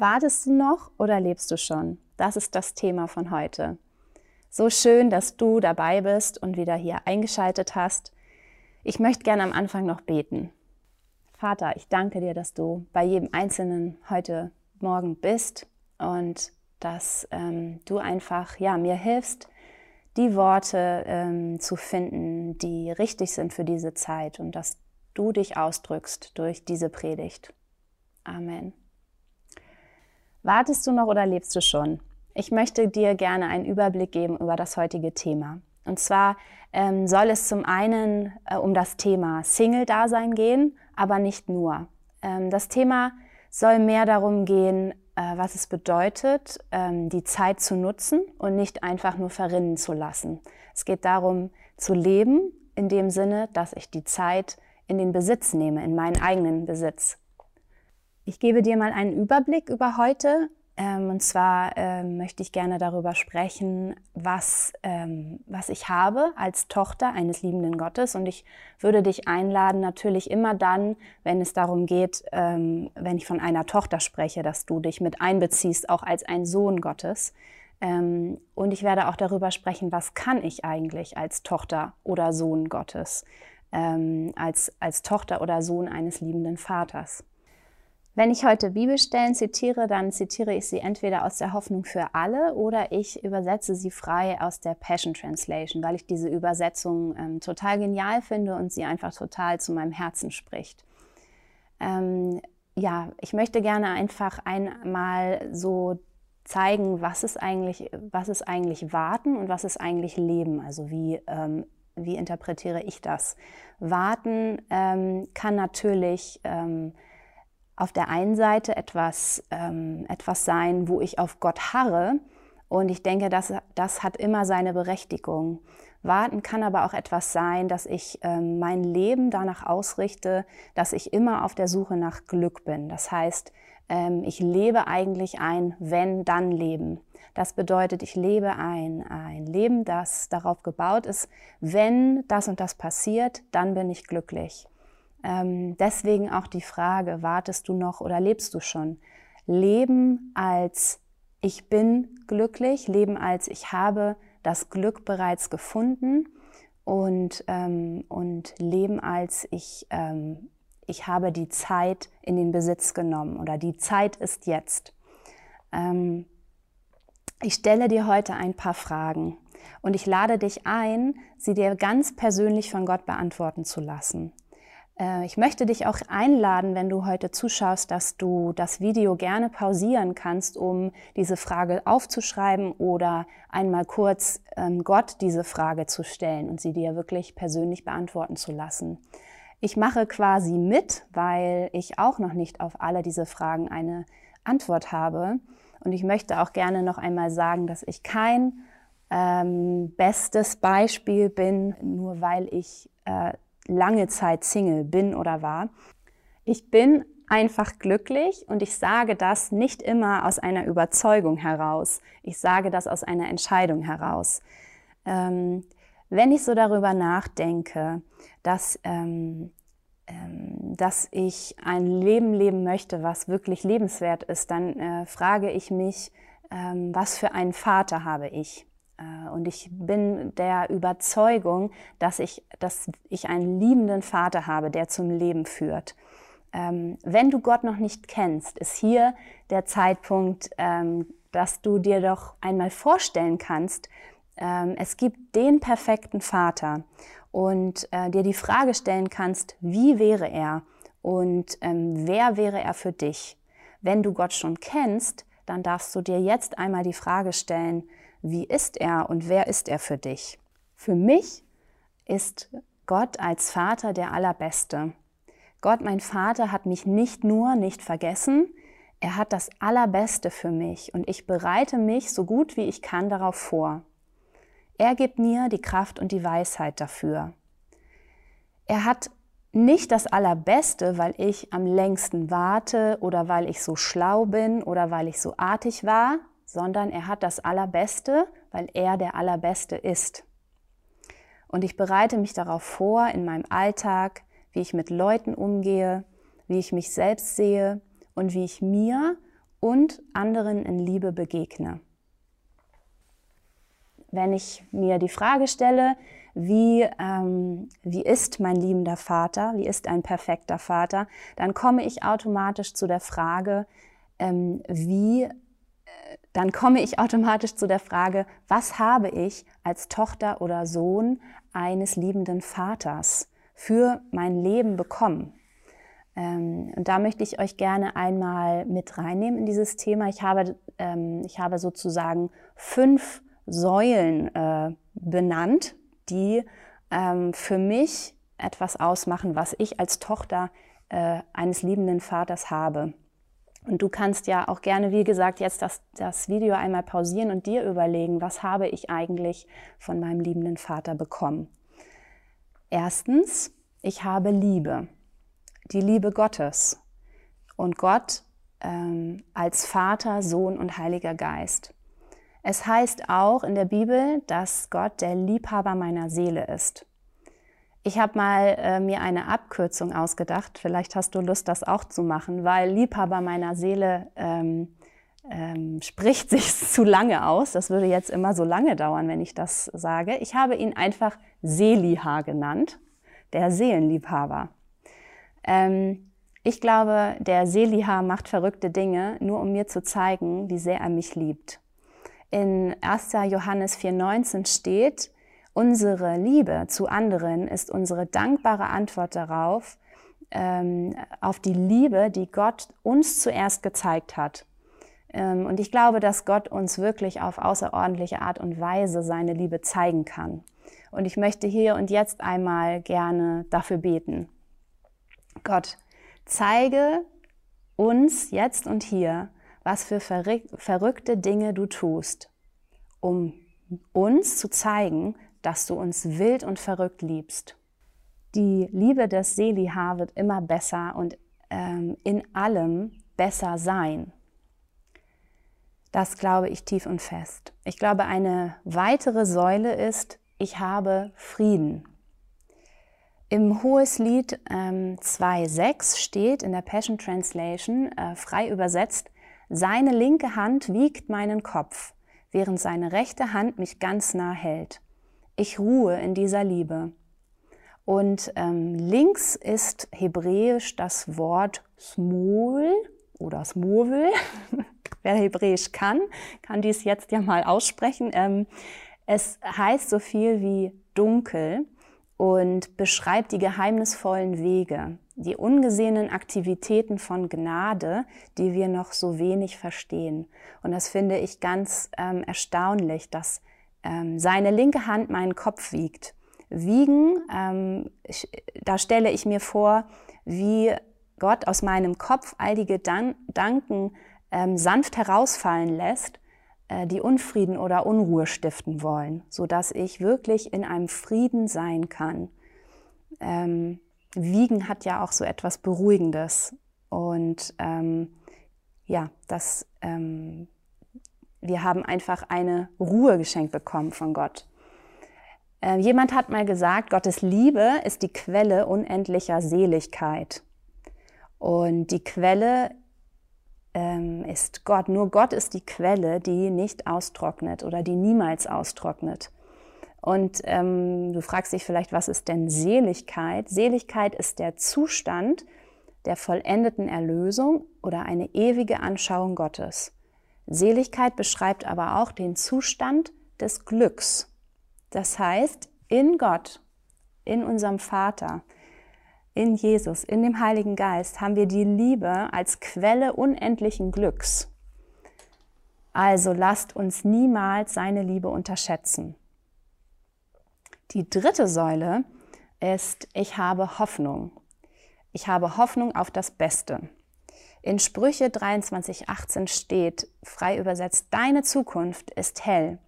Wartest du noch oder lebst du schon? Das ist das Thema von heute. So schön, dass du dabei bist und wieder hier eingeschaltet hast. Ich möchte gerne am Anfang noch beten. Vater, ich danke dir, dass du bei jedem Einzelnen heute Morgen bist und dass ähm, du einfach ja, mir hilfst, die Worte ähm, zu finden, die richtig sind für diese Zeit und dass du dich ausdrückst durch diese Predigt. Amen. Wartest du noch oder lebst du schon? Ich möchte dir gerne einen Überblick geben über das heutige Thema. Und zwar ähm, soll es zum einen äh, um das Thema Single-Dasein gehen, aber nicht nur. Ähm, das Thema soll mehr darum gehen, äh, was es bedeutet, ähm, die Zeit zu nutzen und nicht einfach nur verrinnen zu lassen. Es geht darum, zu leben in dem Sinne, dass ich die Zeit in den Besitz nehme, in meinen eigenen Besitz. Ich gebe dir mal einen Überblick über heute. Ähm, und zwar ähm, möchte ich gerne darüber sprechen, was, ähm, was ich habe als Tochter eines liebenden Gottes. Und ich würde dich einladen, natürlich immer dann, wenn es darum geht, ähm, wenn ich von einer Tochter spreche, dass du dich mit einbeziehst, auch als ein Sohn Gottes. Ähm, und ich werde auch darüber sprechen, was kann ich eigentlich als Tochter oder Sohn Gottes, ähm, als, als Tochter oder Sohn eines liebenden Vaters. Wenn ich heute Bibelstellen zitiere, dann zitiere ich sie entweder aus der Hoffnung für alle oder ich übersetze sie frei aus der Passion Translation, weil ich diese Übersetzung ähm, total genial finde und sie einfach total zu meinem Herzen spricht. Ähm, ja, ich möchte gerne einfach einmal so zeigen, was ist eigentlich, was ist eigentlich Warten und was ist eigentlich Leben. Also wie, ähm, wie interpretiere ich das? Warten ähm, kann natürlich ähm, auf der einen Seite etwas, ähm, etwas sein, wo ich auf Gott harre. Und ich denke, das, das hat immer seine Berechtigung. Warten kann aber auch etwas sein, dass ich ähm, mein Leben danach ausrichte, dass ich immer auf der Suche nach Glück bin. Das heißt, ähm, ich lebe eigentlich ein Wenn-Dann-Leben. Das bedeutet, ich lebe ein, ein Leben, das darauf gebaut ist, wenn das und das passiert, dann bin ich glücklich. Ähm, deswegen auch die Frage, wartest du noch oder lebst du schon? Leben als ich bin glücklich, leben als ich habe das Glück bereits gefunden und, ähm, und leben als ich, ähm, ich habe die Zeit in den Besitz genommen oder die Zeit ist jetzt. Ähm, ich stelle dir heute ein paar Fragen und ich lade dich ein, sie dir ganz persönlich von Gott beantworten zu lassen. Äh, ich möchte dich auch einladen, wenn du heute zuschaust, dass du das Video gerne pausieren kannst, um diese Frage aufzuschreiben oder einmal kurz ähm, Gott diese Frage zu stellen und sie dir wirklich persönlich beantworten zu lassen. Ich mache quasi mit, weil ich auch noch nicht auf alle diese Fragen eine Antwort habe. Und ich möchte auch gerne noch einmal sagen, dass ich kein ähm, bestes Beispiel bin, nur weil ich äh, lange Zeit Single bin oder war. Ich bin einfach glücklich und ich sage das nicht immer aus einer Überzeugung heraus. Ich sage das aus einer Entscheidung heraus. Ähm, wenn ich so darüber nachdenke, dass, ähm, ähm, dass ich ein Leben leben möchte, was wirklich lebenswert ist, dann äh, frage ich mich, ähm, was für einen Vater habe ich? Äh, und ich bin der Überzeugung, dass ich, dass ich einen liebenden Vater habe, der zum Leben führt. Ähm, wenn du Gott noch nicht kennst, ist hier der Zeitpunkt, ähm, dass du dir doch einmal vorstellen kannst, ähm, es gibt den perfekten Vater und äh, dir die Frage stellen kannst, wie wäre er und wer wäre er für dich? Wenn du Gott schon kennst, dann darfst du dir jetzt einmal die Frage stellen, wie ist er und wer ist er für dich? Für mich ist Gott als Vater der Allerbeste. Gott, mein Vater, hat mich nicht nur nicht vergessen, er hat das Allerbeste für mich und ich bereite mich so gut wie ich kann darauf vor. Er gibt mir die Kraft und die Weisheit dafür. Er hat nicht das Allerbeste, weil ich am längsten warte oder weil ich so schlau bin oder weil ich so artig war, sondern er hat das Allerbeste, weil er der Allerbeste ist. Und ich bereite mich darauf vor in meinem Alltag, wie ich mit Leuten umgehe, wie ich mich selbst sehe und wie ich mir und anderen in Liebe begegne. Wenn ich mir die Frage stelle, wie, ähm, wie ist mein liebender Vater, wie ist ein perfekter Vater, dann komme ich automatisch zu der Frage, ähm, wie, dann komme ich automatisch zu der Frage, was habe ich als Tochter oder Sohn eines liebenden Vaters für mein Leben bekommen? Ähm, und da möchte ich euch gerne einmal mit reinnehmen in dieses Thema. Ich habe, ähm, ich habe sozusagen fünf Säulen äh, benannt, die ähm, für mich etwas ausmachen, was ich als Tochter äh, eines liebenden Vaters habe. Und du kannst ja auch gerne, wie gesagt, jetzt das, das Video einmal pausieren und dir überlegen, was habe ich eigentlich von meinem liebenden Vater bekommen. Erstens, ich habe Liebe, die Liebe Gottes und Gott ähm, als Vater, Sohn und Heiliger Geist. Es heißt auch in der Bibel, dass Gott der Liebhaber meiner Seele ist. Ich habe mal äh, mir eine Abkürzung ausgedacht. Vielleicht hast du Lust, das auch zu machen, weil Liebhaber meiner Seele ähm, ähm, spricht sich zu lange aus. Das würde jetzt immer so lange dauern, wenn ich das sage. Ich habe ihn einfach Seliha genannt, der Seelenliebhaber. Ähm, ich glaube, der Seliha macht verrückte Dinge, nur um mir zu zeigen, wie sehr er mich liebt. In 1. Johannes 4.19 steht, unsere Liebe zu anderen ist unsere dankbare Antwort darauf, ähm, auf die Liebe, die Gott uns zuerst gezeigt hat. Ähm, und ich glaube, dass Gott uns wirklich auf außerordentliche Art und Weise seine Liebe zeigen kann. Und ich möchte hier und jetzt einmal gerne dafür beten. Gott, zeige uns jetzt und hier, was für verrückte Dinge du tust, um uns zu zeigen, dass du uns wild und verrückt liebst. Die Liebe des Seliha wird immer besser und ähm, in allem besser sein. Das glaube ich tief und fest. Ich glaube, eine weitere Säule ist, ich habe Frieden. Im Hoheslied ähm, 2.6 steht in der Passion Translation, äh, frei übersetzt, seine linke Hand wiegt meinen Kopf, während seine rechte Hand mich ganz nah hält. Ich ruhe in dieser Liebe. Und ähm, links ist hebräisch das Wort smol oder smovel. Wer Hebräisch kann, kann dies jetzt ja mal aussprechen. Ähm, es heißt so viel wie dunkel und beschreibt die geheimnisvollen Wege, die ungesehenen Aktivitäten von Gnade, die wir noch so wenig verstehen. Und das finde ich ganz ähm, erstaunlich, dass ähm, seine linke Hand meinen Kopf wiegt. Wiegen, ähm, ich, da stelle ich mir vor, wie Gott aus meinem Kopf all die Gedanken ähm, sanft herausfallen lässt äh, die Unfrieden oder Unruhe stiften wollen, so dass ich wirklich in einem Frieden sein kann. Ähm, Wiegen hat ja auch so etwas Beruhigendes und ähm, ja, das, ähm, wir haben einfach eine Ruhe geschenkt bekommen von Gott. Äh, jemand hat mal gesagt, Gottes Liebe ist die Quelle unendlicher Seligkeit. Und die Quelle ähm, ist Gott. Nur Gott ist die Quelle, die nicht austrocknet oder die niemals austrocknet. Und ähm, du fragst dich vielleicht, was ist denn Seligkeit? Seligkeit ist der Zustand der vollendeten Erlösung oder eine ewige Anschauung Gottes. Seligkeit beschreibt aber auch den Zustand des Glücks. Das heißt, in Gott, in unserem Vater, in Jesus, in dem Heiligen Geist haben wir die Liebe als Quelle unendlichen Glücks. Also lasst uns niemals seine Liebe unterschätzen. Die dritte Säule ist, ich habe Hoffnung. Ich habe Hoffnung auf das Beste. In Sprüche 23,18 steht, frei übersetzt, deine Zukunft ist hell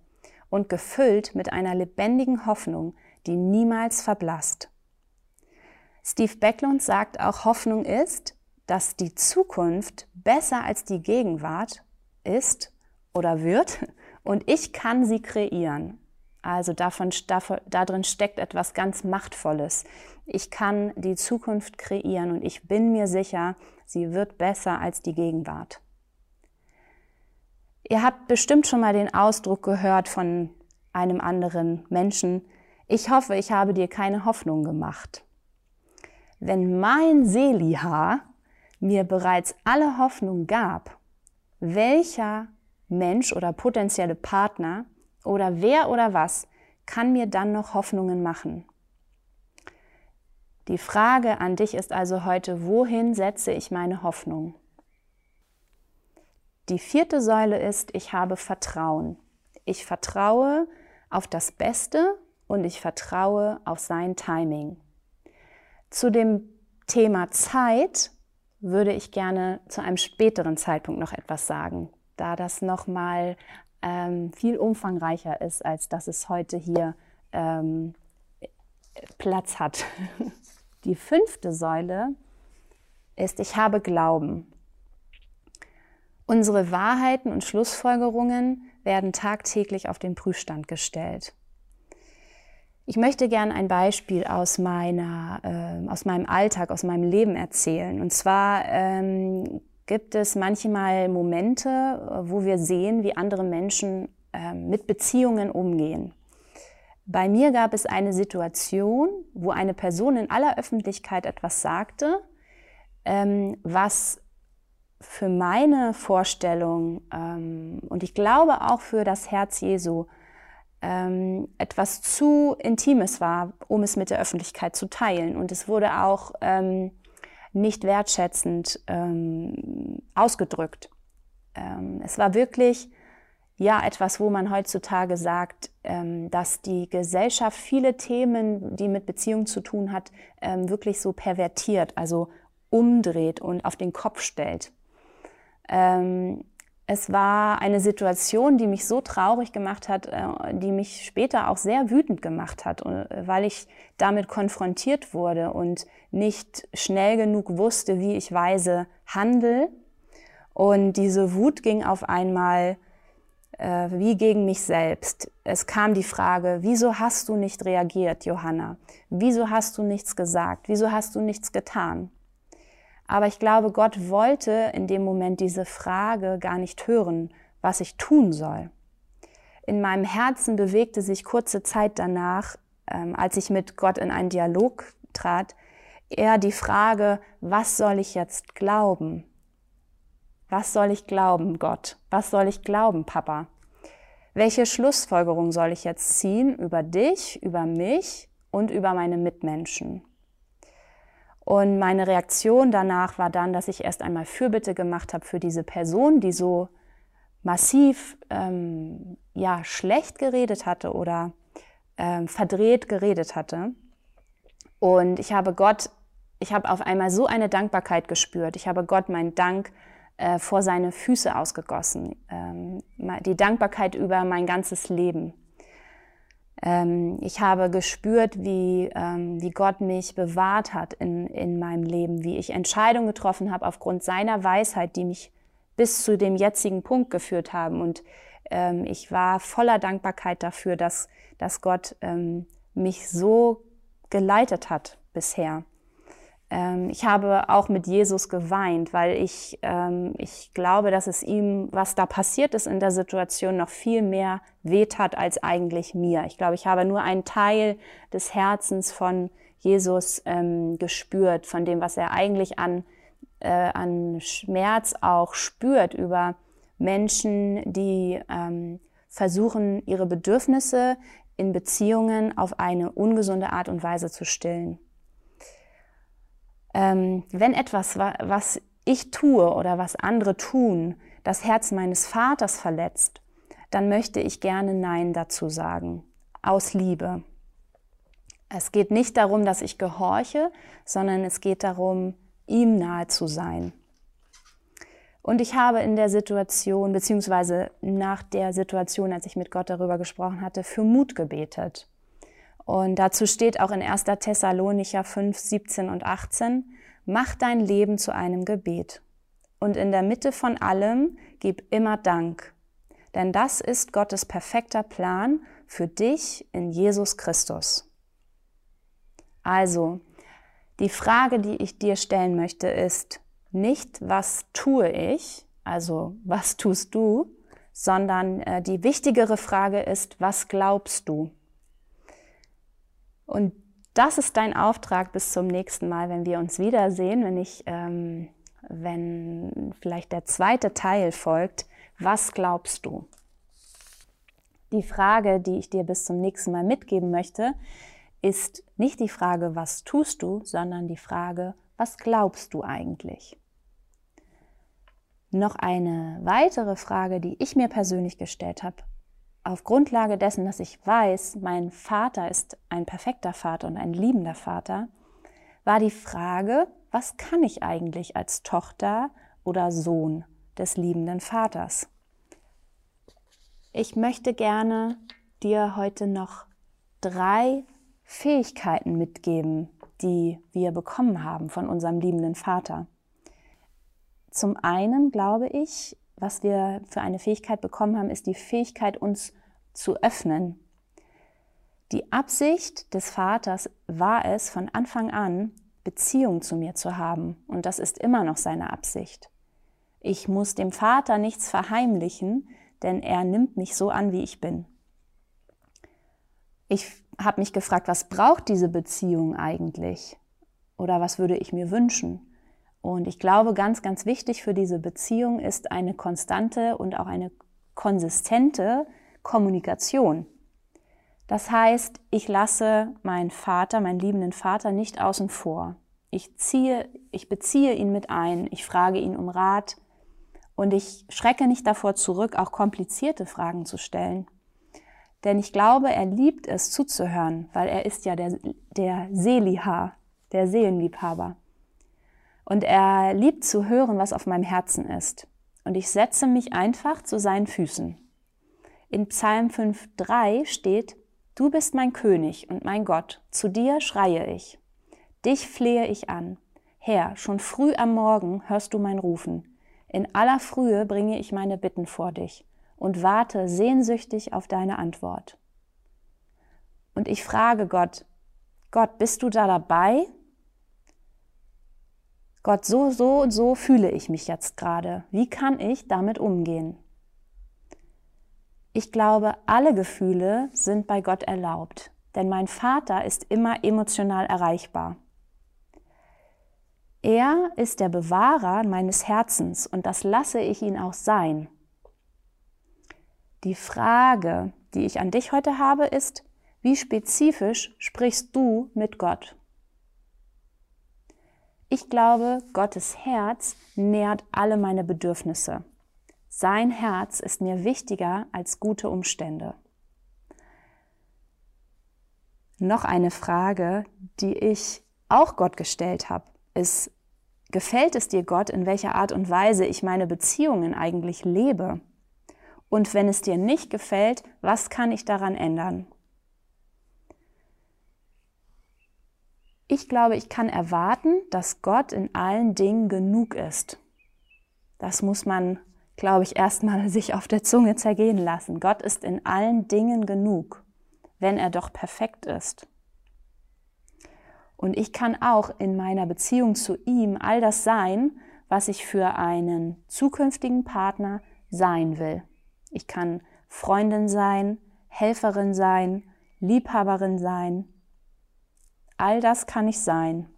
und gefüllt mit einer lebendigen Hoffnung, die niemals verblasst. Steve Backlund sagt auch, Hoffnung ist, dass die Zukunft besser als die Gegenwart ist oder wird und ich kann sie kreieren. Also davon, darin steckt etwas ganz Machtvolles. Ich kann die Zukunft kreieren und ich bin mir sicher, sie wird besser als die Gegenwart. Ihr habt bestimmt schon mal den Ausdruck gehört von einem anderen Menschen, ich hoffe, ich habe dir keine Hoffnung gemacht. Wenn mein Seliha mir bereits alle Hoffnung gab, welcher Mensch oder potenzielle Partner oder wer oder was kann mir dann noch Hoffnungen machen? Die Frage an dich ist also heute, wohin setze ich meine Hoffnung? Die vierte Säule ist, ich habe Vertrauen. Ich vertraue auf das Beste und ich vertraue auf sein Timing. Zu dem Thema Zeit würde ich gerne zu einem späteren Zeitpunkt noch etwas sagen, da das nochmal ähm, viel umfangreicher ist, als dass es heute hier ähm, Platz hat. Die fünfte Säule ist, ich habe Glauben. Unsere Wahrheiten und Schlussfolgerungen werden tagtäglich auf den Prüfstand gestellt. Ich möchte gerne ein Beispiel aus, meiner, äh, aus meinem Alltag, aus meinem Leben erzählen. Und zwar ähm, gibt es manchmal Momente, wo wir sehen, wie andere Menschen äh, mit Beziehungen umgehen. Bei mir gab es eine Situation, wo eine Person in aller Öffentlichkeit etwas sagte, ähm, was für meine Vorstellung ähm, und ich glaube auch für das Herz Jesu ähm, etwas zu Intimes war, um es mit der Öffentlichkeit zu teilen. Und es wurde auch ähm, nicht wertschätzend ähm, ausgedrückt. Ähm, es war wirklich ja etwas, wo man heutzutage sagt, ähm, dass die Gesellschaft viele Themen, die mit Beziehung zu tun hat, ähm, wirklich so pervertiert, also umdreht und auf den Kopf stellt. Ähm, es war eine Situation, die mich so traurig gemacht hat, äh, die mich später auch sehr wütend gemacht hat, äh, weil ich damit konfrontiert wurde und nicht schnell genug wusste, wie ich weise handle. Und diese Wut ging auf einmal äh, wie gegen mich selbst. Es kam die Frage, wieso hast du nicht reagiert, Johanna? Wieso hast du nichts gesagt? Wieso hast du nichts getan? Aber ich glaube, Gott wollte in dem Moment diese Frage gar nicht hören, was ich tun soll. In meinem Herzen bewegte sich kurze Zeit danach, ähm, als ich mit Gott in einen Dialog trat, eher die Frage, was soll ich jetzt glauben? Was soll ich glauben, Gott? Was soll ich glauben, Papa? Welche Schlussfolgerung soll ich jetzt ziehen über dich, über mich und über meine Mitmenschen? Und meine Reaktion danach war dann, dass ich erst einmal Fürbitte gemacht habe für diese Person, die so massiv ähm, ja, schlecht geredet hatte oder ähm, verdreht geredet hatte. Und ich habe Gott, ich habe auf einmal so eine Dankbarkeit gespürt. Ich habe Gott meinen Dank äh, vor seine Füße ausgegossen. Ähm, die Dankbarkeit über mein ganzes Leben. Ähm, ich habe gespürt, wie, ähm, wie Gott mich bewahrt hat in, in meinem Leben, wie ich Entscheidungen getroffen habe aufgrund seiner Weisheit, die mich bis zu dem jetzigen Punkt geführt haben. Und ähm, ich war voller Dankbarkeit dafür, dass, dass Gott ähm, mich so geleitet hat bisher. Ähm, ich habe auch mit Jesus geweint, weil ich, ähm, ich glaube, dass es ihm, was da passiert ist in der Situation, noch viel mehr wehtat als eigentlich mir. Ich glaube, ich habe nur einen Teil des Herzens von Jesus ähm, gespürt, von dem, was er eigentlich an, äh, an Schmerz auch spürt über Menschen, die versuchen, ihre Bedürfnisse in Beziehungen auf eine ungesunde Art und Weise zu stillen ähm, wenn etwas, was ich tue oder was andere tun, das Herz meines Vaters verletzt, dann möchte ich gerne Nein dazu sagen, aus Liebe. Es geht nicht darum, dass ich gehorche, sondern es geht darum, ihm nahe zu sein. Und ich habe in der Situation, beziehungsweise nach der Situation, als ich mit Gott darüber gesprochen hatte, für Mut gebetet. Und dazu steht auch in 1. Thessalonicher 5, 17 und 18, mach dein Leben zu einem Gebet. Und in der Mitte von allem gib immer Dank. Denn das ist Gottes perfekter Plan für dich in Jesus Christus. Also, die Frage, die ich dir stellen möchte, ist nicht, was tue ich, also was tust du, sondern äh, die wichtigere Frage ist, was glaubst du? Und das ist dein Auftrag bis zum nächsten Mal, wenn wir uns wiedersehen, wenn ich, ähm, wenn vielleicht der zweite Teil folgt. Was glaubst du? Die Frage, die ich dir bis zum nächsten Mal mitgeben möchte, ist nicht die Frage, was tust du, sondern die Frage, was glaubst du eigentlich? Noch eine weitere Frage, die ich mir persönlich gestellt habe, auf Grundlage dessen, dass ich weiß, mein Vater ist ein perfekter Vater und ein liebender Vater, war die Frage, was kann ich eigentlich als Tochter oder Sohn des liebenden Vaters? Ich möchte gerne dir heute noch drei Fähigkeiten mitgeben, die wir bekommen haben von unserem liebenden Vater. Zum einen glaube ich, was wir für eine Fähigkeit bekommen haben, ist die Fähigkeit, uns zu öffnen. Die Absicht des Vaters war es, von Anfang an Beziehung zu mir zu haben. Und das ist immer noch seine Absicht. Ich muss dem Vater nichts verheimlichen, denn er nimmt mich so an, wie ich bin. Ich habe mich gefragt, was braucht diese Beziehung eigentlich? Oder was würde ich mir wünschen? Und ich glaube, ganz, ganz wichtig für diese Beziehung ist eine konstante und auch eine konsistente Kommunikation. Das heißt, ich lasse meinen Vater, meinen liebenden Vater nicht außen vor. Ich ziehe, ich beziehe ihn mit ein, ich frage ihn um Rat und ich schrecke nicht davor zurück, auch komplizierte Fragen zu stellen. Denn ich glaube, er liebt es zuzuhören, weil er ist ja der, der Seliha, der Seelenliebhaber. Und er liebt zu hören, was auf meinem Herzen ist. Und ich setze mich einfach zu seinen Füßen. In Psalm 5.3 steht, Du bist mein König und mein Gott, zu dir schreie ich. Dich flehe ich an. Herr, schon früh am Morgen hörst du mein Rufen. In aller Frühe bringe ich meine Bitten vor dich und warte sehnsüchtig auf deine Antwort. Und ich frage Gott, Gott, bist du da dabei? Gott, so, so und so fühle ich mich jetzt gerade. Wie kann ich damit umgehen? Ich glaube, alle Gefühle sind bei Gott erlaubt, denn mein Vater ist immer emotional erreichbar. Er ist der Bewahrer meines Herzens und das lasse ich ihn auch sein. Die Frage, die ich an dich heute habe, ist, wie spezifisch sprichst du mit Gott? Ich glaube, Gottes Herz nährt alle meine Bedürfnisse. Sein Herz ist mir wichtiger als gute Umstände. Noch eine Frage, die ich auch Gott gestellt habe, ist, gefällt es dir Gott, in welcher Art und Weise ich meine Beziehungen eigentlich lebe? Und wenn es dir nicht gefällt, was kann ich daran ändern? Ich glaube, ich kann erwarten, dass Gott in allen Dingen genug ist. Das muss man, glaube ich, erstmal sich auf der Zunge zergehen lassen. Gott ist in allen Dingen genug, wenn er doch perfekt ist. Und ich kann auch in meiner Beziehung zu ihm all das sein, was ich für einen zukünftigen Partner sein will. Ich kann Freundin sein, Helferin sein, Liebhaberin sein, All das kann ich sein.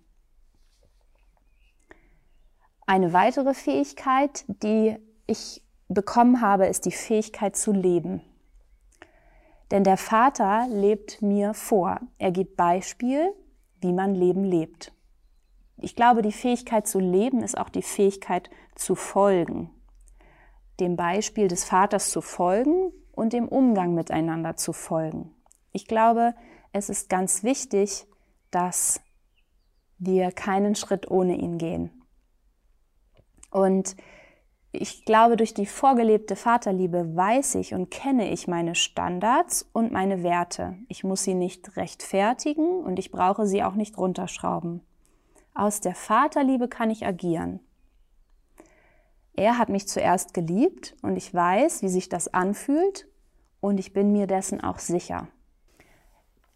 Eine weitere Fähigkeit, die ich bekommen habe, ist die Fähigkeit zu leben. Denn der Vater lebt mir vor. Er gibt Beispiel, wie man Leben lebt. Ich glaube, die Fähigkeit zu leben ist auch die Fähigkeit zu folgen. Dem Beispiel des Vaters zu folgen und dem Umgang miteinander zu folgen. Ich glaube, es ist ganz wichtig, dass wir keinen Schritt ohne ihn gehen. Und ich glaube, durch die vorgelebte Vaterliebe weiß ich und kenne ich meine Standards und meine Werte. Ich muss sie nicht rechtfertigen und ich brauche sie auch nicht runterschrauben. Aus der Vaterliebe kann ich agieren. Er hat mich zuerst geliebt und ich weiß, wie sich das anfühlt und ich bin mir dessen auch sicher.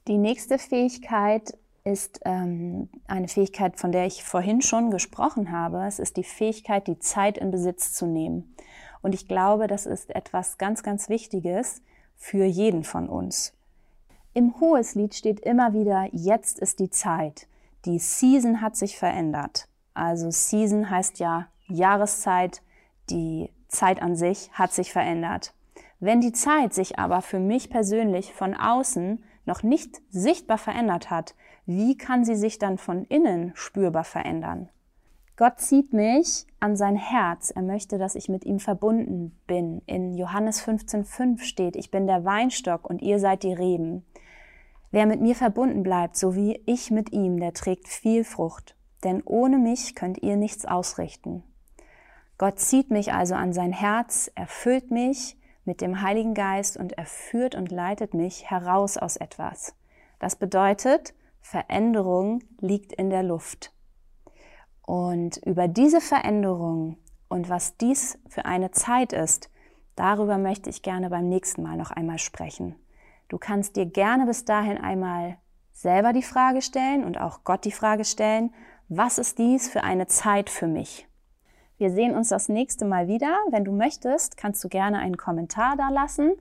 Die nächste Fähigkeit ist ähm, eine Fähigkeit, von der ich vorhin schon gesprochen habe. Es ist die Fähigkeit, die Zeit in Besitz zu nehmen. Und ich glaube, das ist etwas ganz, ganz Wichtiges für jeden von uns. Im Hoheslied steht immer wieder, jetzt ist die Zeit. Die Season hat sich verändert. Also Season heißt ja Jahreszeit, die Zeit an sich hat sich verändert. Wenn die Zeit sich aber für mich persönlich von außen noch nicht sichtbar verändert hat, wie kann sie sich dann von innen spürbar verändern? Gott zieht mich an sein Herz. Er möchte, dass ich mit ihm verbunden bin. In Johannes 15,5 steht, ich bin der Weinstock und ihr seid die Reben. Wer mit mir verbunden bleibt, so wie ich mit ihm, der trägt viel Frucht. Denn ohne mich könnt ihr nichts ausrichten. Gott zieht mich also an sein Herz, erfüllt mich mit dem Heiligen Geist und er führt und leitet mich heraus aus etwas. Das bedeutet, Veränderung liegt in der Luft. Und über diese Veränderung und was dies für eine Zeit ist, darüber möchte ich gerne beim nächsten Mal noch einmal sprechen. Du kannst dir gerne bis dahin einmal selber die Frage stellen und auch Gott die Frage stellen, was ist dies für eine Zeit für mich? Wir sehen uns das nächste Mal wieder. Wenn du möchtest, kannst du gerne einen Kommentar da lassen,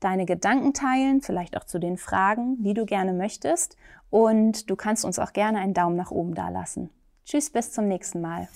deine Gedanken teilen, vielleicht auch zu den Fragen, die du gerne möchtest. Und du kannst uns auch gerne einen Daumen nach oben da lassen. Tschüss, bis zum nächsten Mal.